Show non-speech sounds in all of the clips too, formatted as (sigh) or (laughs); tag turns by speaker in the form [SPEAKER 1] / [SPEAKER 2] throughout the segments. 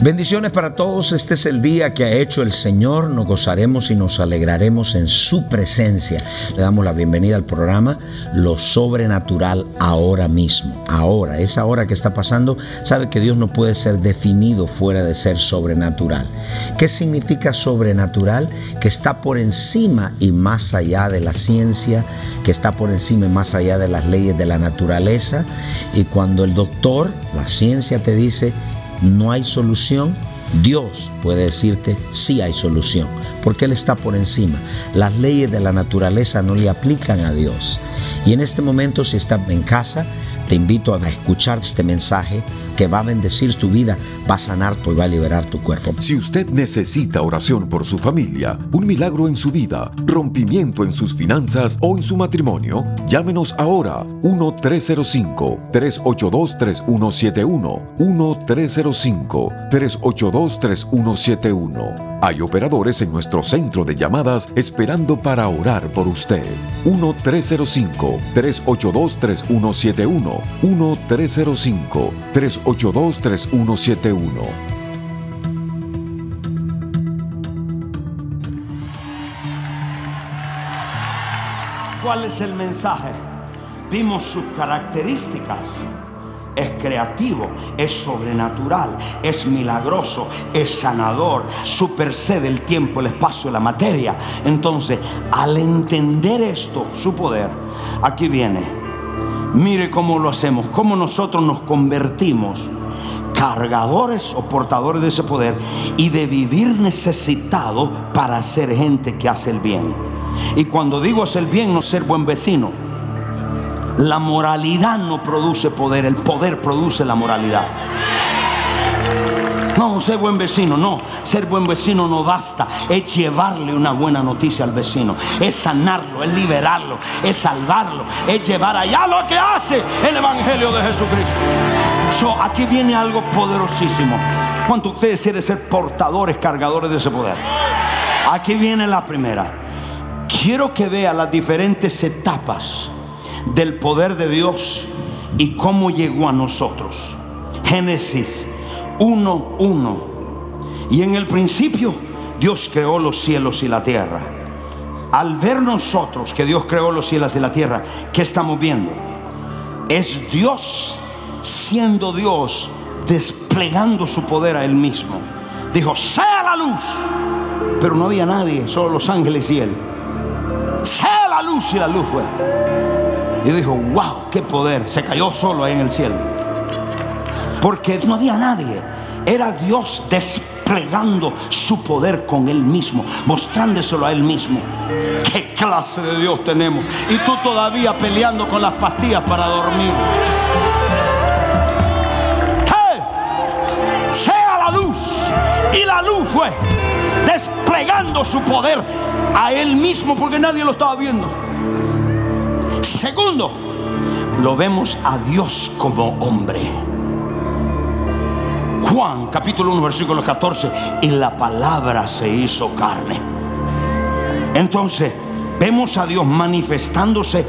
[SPEAKER 1] Bendiciones para todos, este es el día que ha hecho el Señor, nos gozaremos y nos alegraremos en su presencia. Le damos la bienvenida al programa Lo Sobrenatural ahora mismo. Ahora, esa hora que está pasando, sabe que Dios no puede ser definido fuera de ser sobrenatural. ¿Qué significa sobrenatural? Que está por encima y más allá de la ciencia, que está por encima y más allá de las leyes de la naturaleza. Y cuando el doctor, la ciencia te dice, no hay solución, Dios puede decirte sí hay solución, porque Él está por encima. Las leyes de la naturaleza no le aplican a Dios. Y en este momento, si estás en casa, te invito a escuchar este mensaje que va a bendecir tu vida, va a sanar tu y va a liberar tu cuerpo.
[SPEAKER 2] Si usted necesita oración por su familia, un milagro en su vida, rompimiento en sus finanzas o en su matrimonio, llámenos ahora 1-305-382-3171. 1-305-382-3171. Hay operadores en nuestro centro de llamadas esperando para orar por usted. 1-305-382-3171. 1-305-382-3171.
[SPEAKER 3] ¿Cuál es el mensaje? Vimos sus características es creativo, es sobrenatural, es milagroso, es sanador, supercede el tiempo, el espacio, la materia. Entonces, al entender esto, su poder, aquí viene. Mire cómo lo hacemos, cómo nosotros nos convertimos cargadores o portadores de ese poder y de vivir necesitado para ser gente que hace el bien. Y cuando digo hacer el bien, no ser buen vecino la moralidad no produce poder, el poder produce la moralidad. No, ser buen vecino, no. Ser buen vecino no basta. Es llevarle una buena noticia al vecino. Es sanarlo, es liberarlo, es salvarlo. Es llevar allá lo que hace el Evangelio de Jesucristo. aquí viene algo poderosísimo. ¿Cuánto ustedes quieren ser portadores, cargadores de ese poder? Aquí viene la primera. Quiero que vea las diferentes etapas del poder de Dios y cómo llegó a nosotros. Génesis 1.1. Y en el principio Dios creó los cielos y la tierra. Al ver nosotros que Dios creó los cielos y la tierra, ¿qué estamos viendo? Es Dios siendo Dios desplegando su poder a Él mismo. Dijo, sea la luz. Pero no había nadie, solo los ángeles y Él. Sea la luz y la luz fue. Y dijo, wow, qué poder. Se cayó solo ahí en el cielo. Porque no había nadie. Era Dios desplegando su poder con Él mismo, mostrándoselo a Él mismo. ¿Qué clase de Dios tenemos? Y tú todavía peleando con las pastillas para dormir. Sea la luz. Y la luz fue desplegando su poder a Él mismo porque nadie lo estaba viendo. Segundo, lo vemos a Dios como hombre. Juan capítulo 1 versículo 14, y la palabra se hizo carne. Entonces, vemos a Dios manifestándose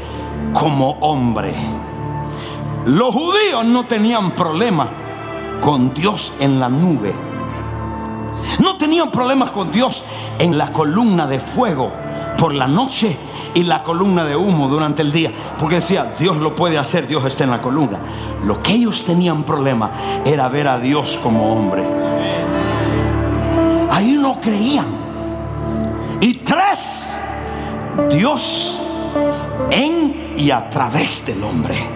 [SPEAKER 3] como hombre. Los judíos no tenían problema con Dios en la nube. No tenían problemas con Dios en la columna de fuego por la noche y la columna de humo durante el día. Porque decía, Dios lo puede hacer, Dios está en la columna. Lo que ellos tenían problema era ver a Dios como hombre. Ahí no creían. Y tres, Dios en y a través del hombre.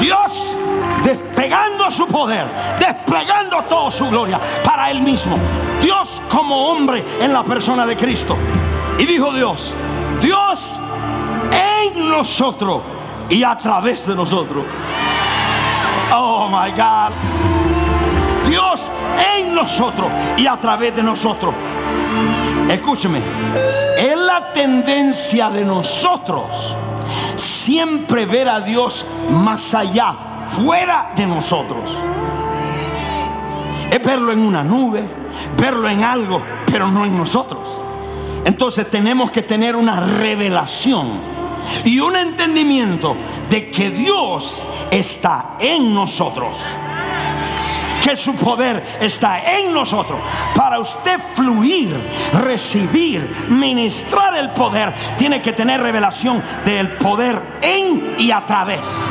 [SPEAKER 3] Dios despegando su poder, desplegando toda su gloria para Él mismo. Dios como hombre en la persona de Cristo. Y dijo Dios, Dios en nosotros y a través de nosotros. Oh my God. Dios en nosotros y a través de nosotros. Escúcheme, es la tendencia de nosotros siempre ver a Dios más allá, fuera de nosotros. Es verlo en una nube, verlo en algo, pero no en nosotros. Entonces tenemos que tener una revelación y un entendimiento de que Dios está en nosotros. Que su poder está en nosotros. Para usted fluir, recibir, ministrar el poder, tiene que tener revelación del poder en y a través.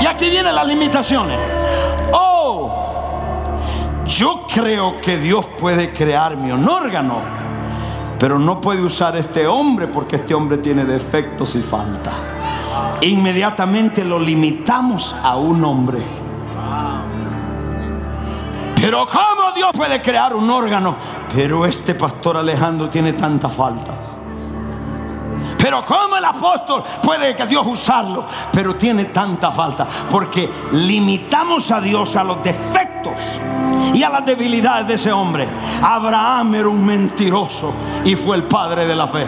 [SPEAKER 3] Y aquí vienen las limitaciones. Oh, yo creo que Dios puede crearme un órgano pero no puede usar este hombre porque este hombre tiene defectos y falta. Inmediatamente lo limitamos a un hombre. Pero ¿cómo Dios puede crear un órgano? Pero este pastor Alejandro tiene tanta falta. Pero ¿cómo el apóstol puede que Dios usarlo? Pero tiene tanta falta. Porque limitamos a Dios a los defectos y a las debilidades de ese hombre. Abraham era un mentiroso y fue el padre de la fe.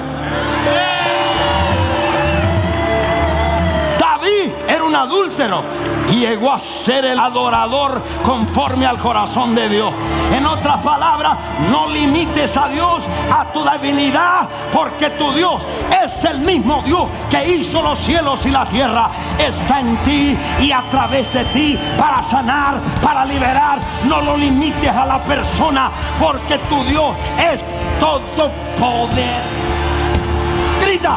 [SPEAKER 3] Un adúltero llegó a ser el adorador conforme al corazón de Dios. En otras palabras, no limites a Dios a tu debilidad, porque tu Dios es el mismo Dios que hizo los cielos y la tierra. Está en ti y a través de ti para sanar, para liberar. No lo limites a la persona, porque tu Dios es todo poder. Grita.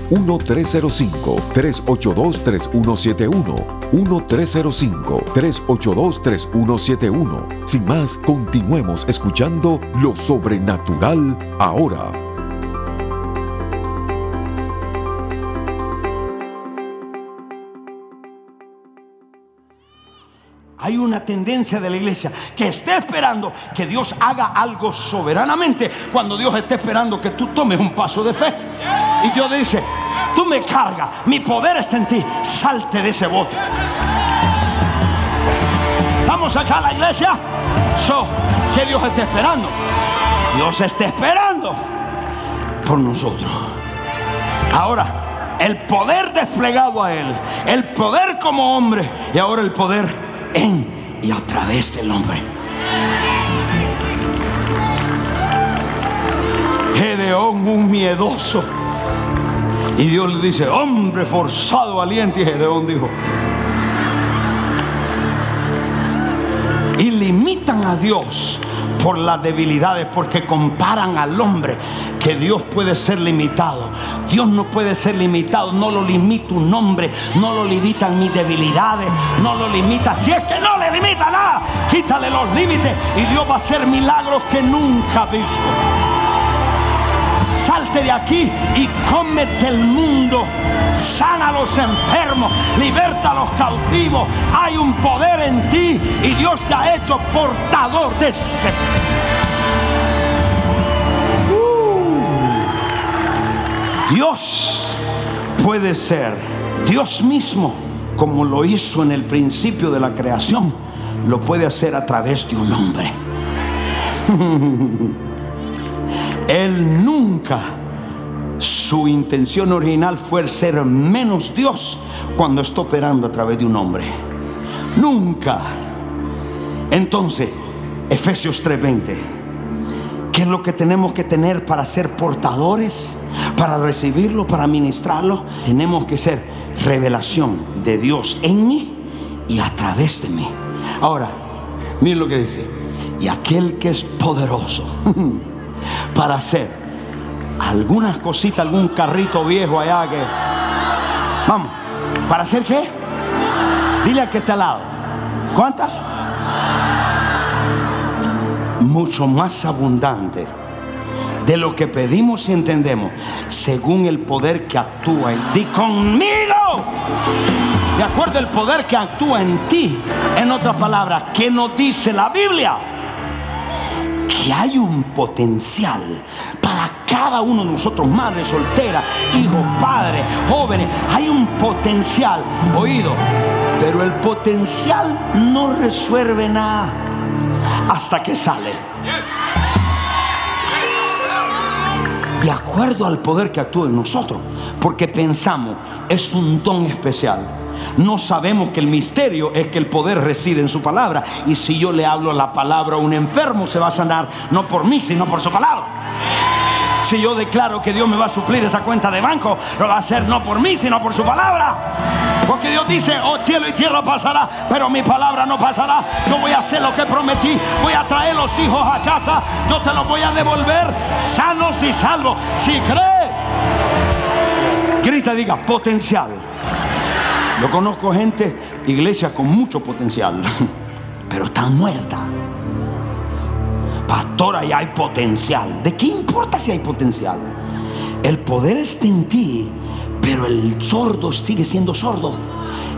[SPEAKER 2] 1-305-382-3171. 1-305-382-3171. Sin más, continuemos escuchando lo sobrenatural ahora.
[SPEAKER 3] Hay una tendencia de la iglesia que esté esperando que Dios haga algo soberanamente cuando Dios esté esperando que tú tomes un paso de fe. Y Dios dice, tú me cargas, mi poder está en ti, salte de ese bote. Estamos acá en la iglesia, so, que Dios esté esperando. Dios está esperando por nosotros. Ahora, el poder desplegado a Él, el poder como hombre y ahora el poder en y a través del hombre. Gedeón, un miedoso y Dios le dice, hombre forzado, valiente. Y Gedeón dijo, y limitan a Dios por las debilidades, porque comparan al hombre que Dios puede ser limitado. Dios no puede ser limitado, no lo limita un hombre, no lo limitan mis debilidades, no lo limita. Si es que no le limita nada, quítale los límites y Dios va a hacer milagros que nunca ha visto de aquí y cómete el mundo. Sana a los enfermos, liberta a los cautivos. Hay un poder en ti y Dios te ha hecho portador de ese. Uh. Dios puede ser Dios mismo, como lo hizo en el principio de la creación, lo puede hacer a través de un hombre. (laughs) Él nunca, su intención original fue ser menos Dios cuando está operando a través de un hombre. Nunca. Entonces, Efesios 3:20. ¿Qué es lo que tenemos que tener para ser portadores? Para recibirlo, para ministrarlo. Tenemos que ser revelación de Dios en mí y a través de mí. Ahora, miren lo que dice. Y aquel que es poderoso (laughs) para hacer algunas cositas, algún carrito viejo allá que... Vamos, ¿para hacer qué? Dile a que está al lado. ¿Cuántas? mucho más abundante de lo que pedimos y entendemos, según el poder que actúa en ti conmigo. De acuerdo al poder que actúa en ti. En otras palabras, ¿qué nos dice la Biblia? Que hay un potencial para cada uno de nosotros, madres solteras, hijos, padres, jóvenes. Hay un potencial, oído, pero el potencial no resuelve nada hasta que sale. De acuerdo al poder que actúa en nosotros, porque pensamos, es un don especial. No sabemos que el misterio es que el poder reside en su palabra. Y si yo le hablo la palabra a un enfermo, se va a sanar no por mí, sino por su palabra. Si yo declaro que Dios me va a suplir esa cuenta de banco, lo va a hacer no por mí, sino por su palabra. Porque Dios dice, oh cielo y tierra pasará, pero mi palabra no pasará. Yo voy a hacer lo que prometí. Voy a traer los hijos a casa. Yo te los voy a devolver sanos y salvos. Si cree, grita, diga, potencial. Yo conozco gente, iglesia con mucho potencial, (laughs) pero están muertas. Pastora, ya hay potencial. ¿De qué importa si hay potencial? El poder está en ti, pero el sordo sigue siendo sordo.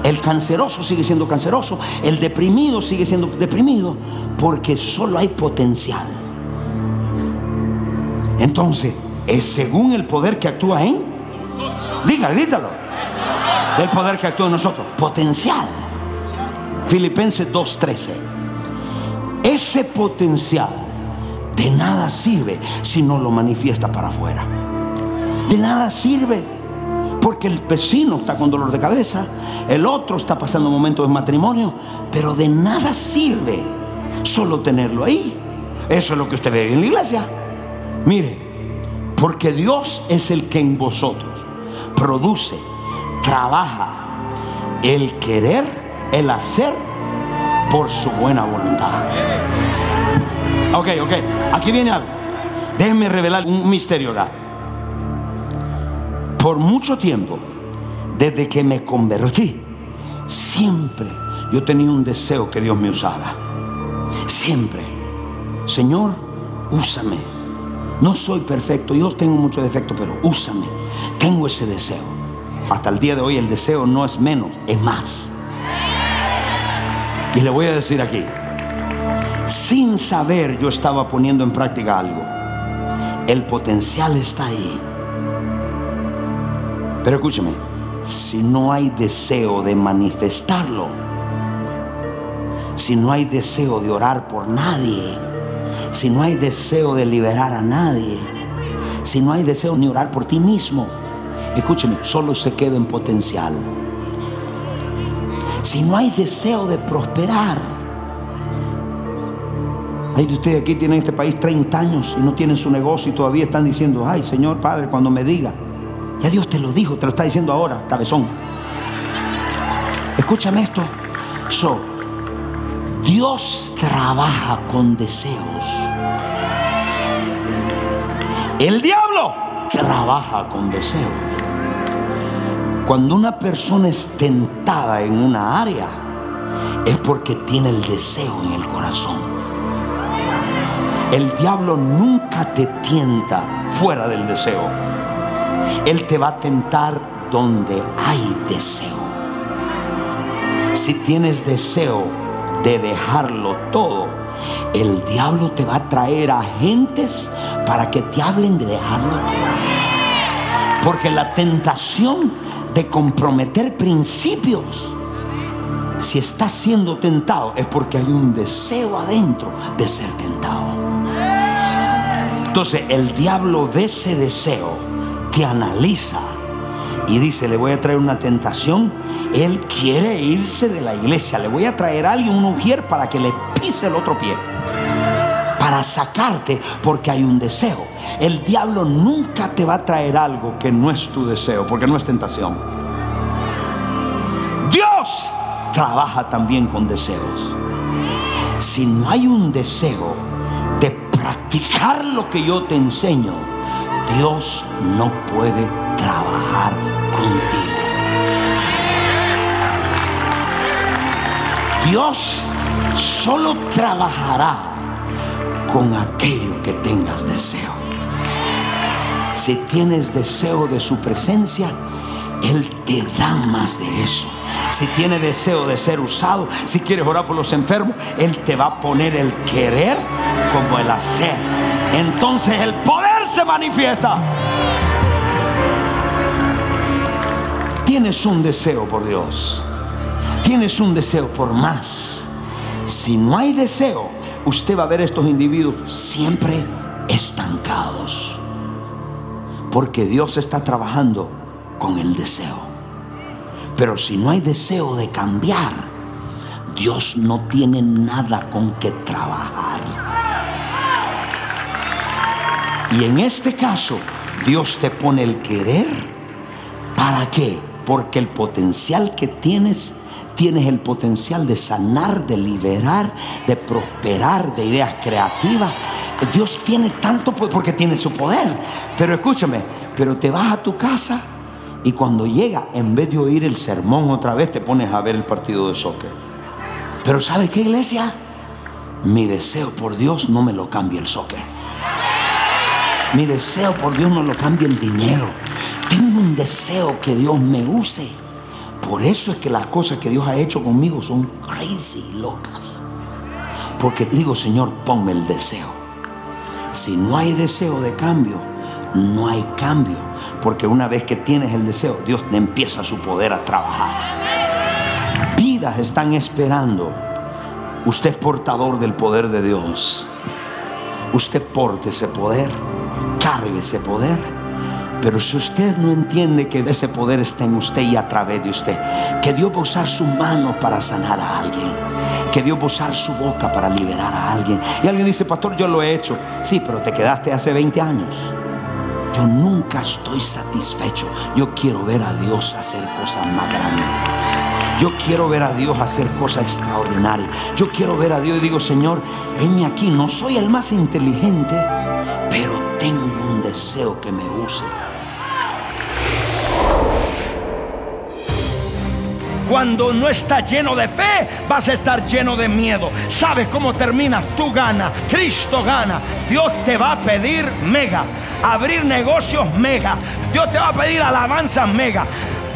[SPEAKER 3] El canceroso sigue siendo canceroso. El deprimido sigue siendo deprimido. Porque solo hay potencial. Entonces, es según el poder que actúa en. Diga, grítalo del poder que actúa en nosotros. Potencial. Filipenses 2.13. Ese potencial de nada sirve si no lo manifiesta para afuera. De nada sirve. Porque el vecino está con dolor de cabeza, el otro está pasando momentos de matrimonio, pero de nada sirve solo tenerlo ahí. Eso es lo que usted ve en la iglesia. Mire, porque Dios es el que en vosotros produce trabaja el querer, el hacer por su buena voluntad. Ok, ok, aquí viene algo. Déjenme revelar un misterio acá. Por mucho tiempo, desde que me convertí, siempre yo tenía un deseo que Dios me usara. Siempre. Señor, úsame. No soy perfecto, yo tengo mucho defecto, pero úsame. Tengo ese deseo. Hasta el día de hoy el deseo no es menos, es más. Y le voy a decir aquí, sin saber yo estaba poniendo en práctica algo. El potencial está ahí. Pero escúcheme, si no hay deseo de manifestarlo, si no hay deseo de orar por nadie, si no hay deseo de liberar a nadie, si no hay deseo ni orar por ti mismo, escúcheme, solo se queda en potencial. Si no hay deseo de prosperar, hay de ustedes aquí tienen en este país 30 años y no tienen su negocio y todavía están diciendo, ay Señor Padre, cuando me diga, ya Dios te lo dijo, te lo está diciendo ahora, cabezón. Escúchame esto. So, Dios trabaja con deseos. El diablo trabaja con deseos. Cuando una persona es tentada en una área, es porque tiene el deseo en el corazón. El diablo nunca te tienta fuera del deseo. Él te va a tentar donde hay deseo. Si tienes deseo de dejarlo todo, el diablo te va a traer agentes para que te hablen de dejarlo todo. Porque la tentación de comprometer principios, si estás siendo tentado, es porque hay un deseo adentro de ser tentado. Entonces el diablo ve ese deseo, te analiza y dice, le voy a traer una tentación. Él quiere irse de la iglesia. Le voy a traer a alguien, un ujier, para que le pise el otro pie. Para sacarte porque hay un deseo. El diablo nunca te va a traer algo que no es tu deseo, porque no es tentación. Dios trabaja también con deseos. Si no hay un deseo de practicar lo que yo te enseño, Dios no puede trabajar contigo. Dios solo trabajará con aquello que tengas deseo. Si tienes deseo de su presencia, Él te da más de eso. Si tiene deseo de ser usado, si quieres orar por los enfermos, Él te va a poner el querer como el hacer. Entonces el poder se manifiesta. Tienes un deseo por Dios. Tienes un deseo por más. Si no hay deseo, usted va a ver estos individuos siempre estancados. Porque Dios está trabajando con el deseo. Pero si no hay deseo de cambiar, Dios no tiene nada con que trabajar. Y en este caso, Dios te pone el querer. ¿Para qué? Porque el potencial que tienes tienes el potencial de sanar, de liberar, de prosperar, de ideas creativas. Dios tiene tanto poder porque tiene su poder. Pero escúchame, pero te vas a tu casa y cuando llega, en vez de oír el sermón otra vez, te pones a ver el partido de soccer. Pero ¿sabe qué, iglesia? Mi deseo por Dios no me lo cambia el soccer. Mi deseo por Dios no lo cambia el dinero. Tengo un deseo que Dios me use. Por eso es que las cosas que Dios ha hecho conmigo son crazy, locas. Porque digo, Señor, ponme el deseo. Si no hay deseo de cambio, no hay cambio. Porque una vez que tienes el deseo, Dios te empieza su poder a trabajar. Vidas están esperando. Usted es portador del poder de Dios. Usted porte ese poder, cargue ese poder pero si usted no entiende que ese poder está en usted y a través de usted, que Dios va a usar su mano para sanar a alguien, que Dios va a usar su boca para liberar a alguien. Y alguien dice, pastor, yo lo he hecho. Sí, pero te quedaste hace 20 años. Yo nunca estoy satisfecho. Yo quiero ver a Dios hacer cosas más grandes. Yo quiero ver a Dios hacer cosas extraordinarias. Yo quiero ver a Dios y digo, Señor, enme aquí. No soy el más inteligente, pero tengo un deseo que me use. Cuando no estás lleno de fe, vas a estar lleno de miedo. ¿Sabes cómo termina? Tú gana, Cristo gana. Dios te va a pedir mega, abrir negocios mega. Dios te va a pedir alabanzas mega.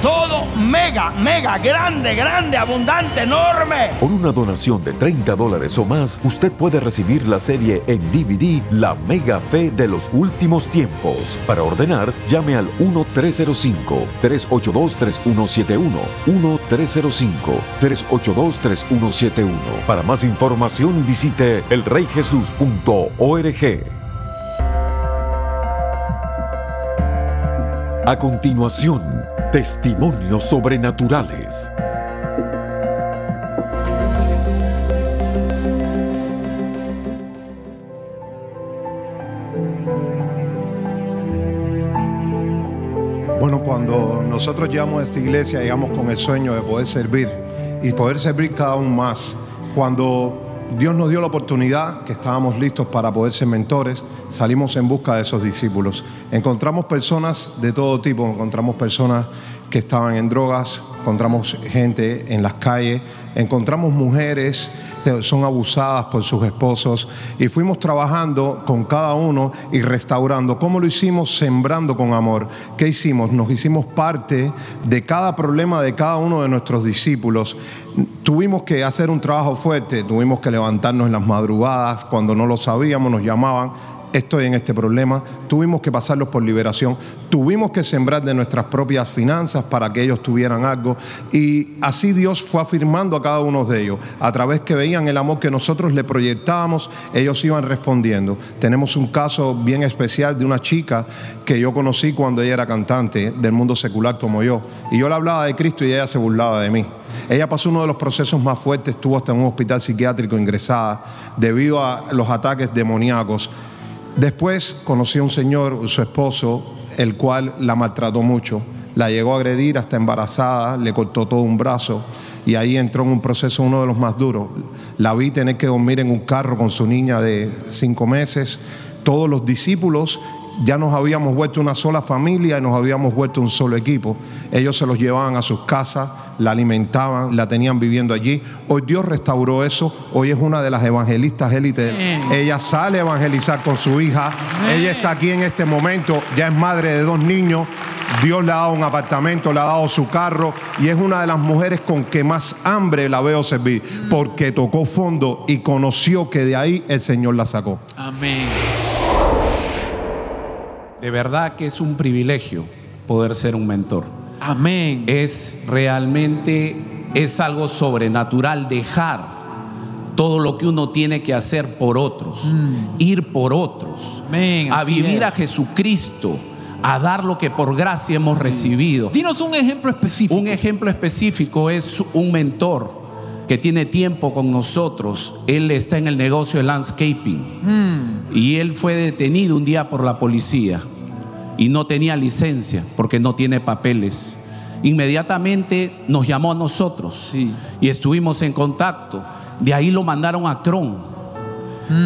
[SPEAKER 3] Todo mega, mega, grande, grande, abundante, enorme.
[SPEAKER 2] Por una donación de 30 dólares o más, usted puede recibir la serie en DVD La Mega Fe de los Últimos Tiempos. Para ordenar, llame al 1-305-382-3171. 1-305-382-3171. Para más información, visite elreyjesus.org. A continuación, Testimonios sobrenaturales.
[SPEAKER 4] Bueno, cuando nosotros llegamos a esta iglesia, llegamos con el sueño de poder servir y poder servir cada uno más. Cuando Dios nos dio la oportunidad, que estábamos listos para poder ser mentores, salimos en busca de esos discípulos. Encontramos personas de todo tipo, encontramos personas que estaban en drogas, encontramos gente en las calles, encontramos mujeres que son abusadas por sus esposos y fuimos trabajando con cada uno y restaurando. ¿Cómo lo hicimos? Sembrando con amor. ¿Qué hicimos? Nos hicimos parte de cada problema de cada uno de nuestros discípulos. Tuvimos que hacer un trabajo fuerte, tuvimos que levantarnos en las madrugadas, cuando no lo sabíamos nos llamaban estoy en este problema, tuvimos que pasarlos por liberación, tuvimos que sembrar de nuestras propias finanzas para que ellos tuvieran algo y así Dios fue afirmando a cada uno de ellos. A través que veían el amor que nosotros le proyectábamos, ellos iban respondiendo. Tenemos un caso bien especial de una chica que yo conocí cuando ella era cantante del mundo secular como yo y yo le hablaba de Cristo y ella se burlaba de mí. Ella pasó uno de los procesos más fuertes, estuvo hasta en un hospital psiquiátrico ingresada debido a los ataques demoníacos. Después conocí a un señor, su esposo, el cual la maltrató mucho. La llegó a agredir hasta embarazada, le cortó todo un brazo y ahí entró en un proceso uno de los más duros. La vi tener que dormir en un carro con su niña de cinco meses. Todos los discípulos ya nos habíamos vuelto una sola familia y nos habíamos vuelto un solo equipo. Ellos se los llevaban a sus casas, la alimentaban, la tenían viviendo allí. Hoy Dios restauró eso. Hoy es una de las evangelistas élites. Ella sale a evangelizar con su hija. Ella está aquí en este momento. Ya es madre de dos niños. Dios le ha dado un apartamento, le ha dado su carro y es una de las mujeres con que más hambre la veo servir porque tocó fondo y conoció que de ahí el Señor la sacó.
[SPEAKER 5] Amén. De verdad que es un privilegio poder ser un mentor.
[SPEAKER 6] Amén.
[SPEAKER 5] Es realmente, es algo sobrenatural dejar todo lo que uno tiene que hacer por otros, ir por otros,
[SPEAKER 6] Amén,
[SPEAKER 5] a vivir
[SPEAKER 6] es.
[SPEAKER 5] a Jesucristo, a dar lo que por gracia hemos recibido.
[SPEAKER 6] Dinos un ejemplo específico.
[SPEAKER 5] Un ejemplo específico es un mentor que tiene tiempo con nosotros. Él está en el negocio de landscaping y él fue detenido un día por la policía y no tenía licencia porque no tiene papeles. Inmediatamente nos llamó a nosotros
[SPEAKER 6] Sí.
[SPEAKER 5] y estuvimos en contacto. De ahí lo mandaron a Cron.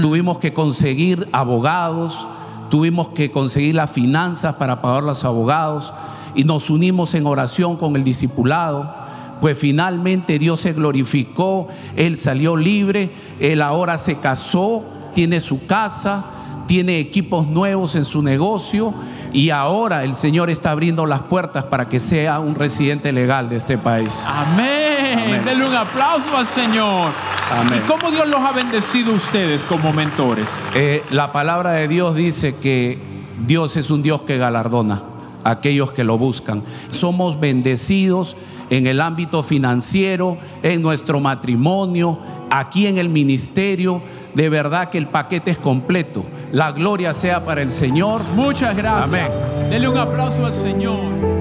[SPEAKER 5] Tuvimos que conseguir abogados, tuvimos que conseguir las finanzas para pagar los abogados y nos unimos en oración con el discipulado. Pues finalmente Dios se glorificó, Él salió libre, Él ahora se casó, tiene su casa, tiene equipos nuevos en su negocio y ahora el Señor está abriendo las puertas para que sea un residente legal de este país.
[SPEAKER 6] Amén. Denle un aplauso al Señor.
[SPEAKER 5] Amén.
[SPEAKER 6] ¿Y cómo Dios los ha bendecido a ustedes como mentores?
[SPEAKER 5] Eh, la palabra de Dios dice que Dios es un Dios que galardona aquellos que lo buscan. Somos bendecidos en el ámbito financiero, en nuestro matrimonio, aquí en el ministerio. De verdad que el paquete es completo. La gloria sea para el Señor.
[SPEAKER 6] Muchas gracias.
[SPEAKER 5] Amén.
[SPEAKER 6] Denle un aplauso al Señor.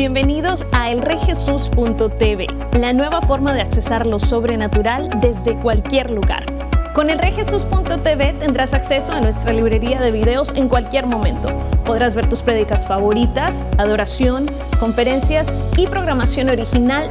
[SPEAKER 7] Bienvenidos a elreyjesus.tv, la nueva forma de accesar lo sobrenatural desde cualquier lugar. Con elreyjesus.tv tendrás acceso a nuestra librería de videos en cualquier momento. Podrás ver tus prédicas favoritas, adoración, conferencias y programación original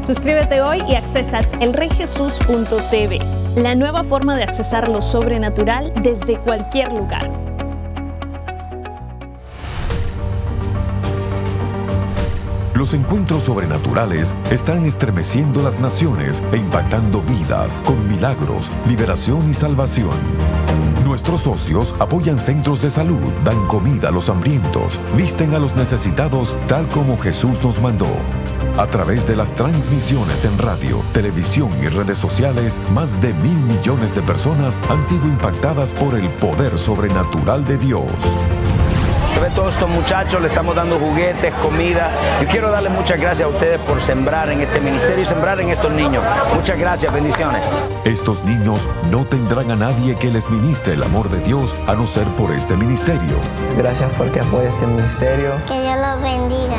[SPEAKER 7] Suscríbete hoy y accesa elreyjesus.tv, la nueva forma de accesar lo sobrenatural desde cualquier lugar.
[SPEAKER 2] Los encuentros sobrenaturales están estremeciendo las naciones e impactando vidas con milagros, liberación y salvación. Nuestros socios apoyan centros de salud, dan comida a los hambrientos, visten a los necesitados tal como Jesús nos mandó. A través de las transmisiones en radio, televisión y redes sociales, más de mil millones de personas han sido impactadas por el poder sobrenatural de Dios.
[SPEAKER 8] Ve todos estos muchachos, le estamos dando juguetes, comida. Yo quiero darle muchas gracias a ustedes por sembrar en este ministerio y sembrar en estos niños. Muchas gracias, bendiciones.
[SPEAKER 2] Estos niños no tendrán a nadie que les ministre el amor de Dios a no ser por este ministerio.
[SPEAKER 9] Gracias porque apoya este ministerio.
[SPEAKER 10] Que Dios los bendiga.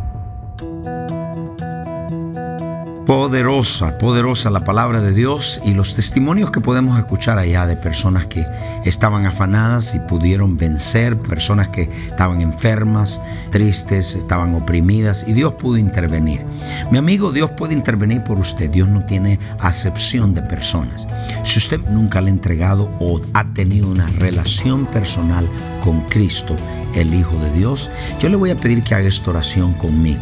[SPEAKER 1] Poderosa, poderosa la palabra de Dios y los testimonios que podemos escuchar allá de personas que estaban afanadas y pudieron vencer, personas que estaban enfermas, tristes, estaban oprimidas y Dios pudo intervenir. Mi amigo, Dios puede intervenir por usted. Dios no tiene acepción de personas. Si usted nunca le ha entregado o ha tenido una relación personal con Cristo, el Hijo de Dios, yo le voy a pedir que haga esta oración conmigo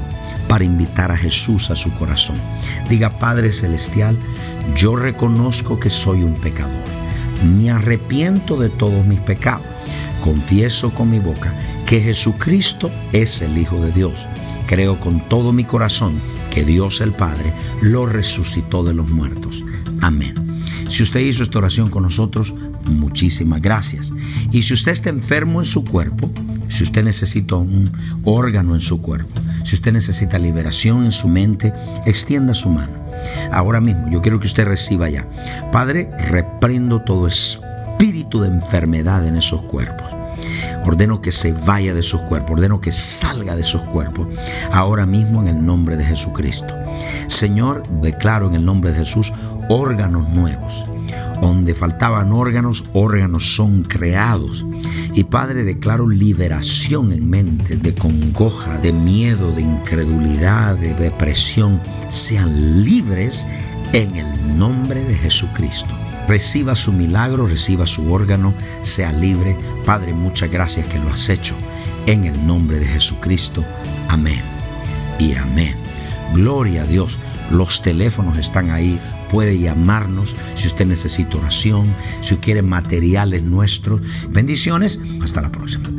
[SPEAKER 1] para invitar a Jesús a su corazón. Diga, Padre Celestial, yo reconozco que soy un pecador. Me arrepiento de todos mis pecados. Confieso con mi boca que Jesucristo es el Hijo de Dios. Creo con todo mi corazón que Dios el Padre lo resucitó de los muertos. Amén. Si usted hizo esta oración con nosotros, muchísimas gracias. Y si usted está enfermo en su cuerpo, si usted necesita un órgano en su cuerpo, si usted necesita liberación en su mente, extienda su mano. Ahora mismo yo quiero que usted reciba ya. Padre, reprendo todo espíritu de enfermedad en esos cuerpos. Ordeno que se vaya de sus cuerpos, ordeno que salga de sus cuerpos, ahora mismo en el nombre de Jesucristo. Señor, declaro en el nombre de Jesús órganos nuevos. Donde faltaban órganos, órganos son creados. Y Padre, declaro liberación en mente de congoja, de miedo, de incredulidad, de depresión. Sean libres en el nombre de Jesucristo. Reciba su milagro, reciba su órgano, sea libre. Padre, muchas gracias que lo has hecho. En el nombre de Jesucristo. Amén. Y amén. Gloria a Dios. Los teléfonos están ahí puede llamarnos si usted necesita oración, si quiere materiales nuestros. Bendiciones, hasta la próxima.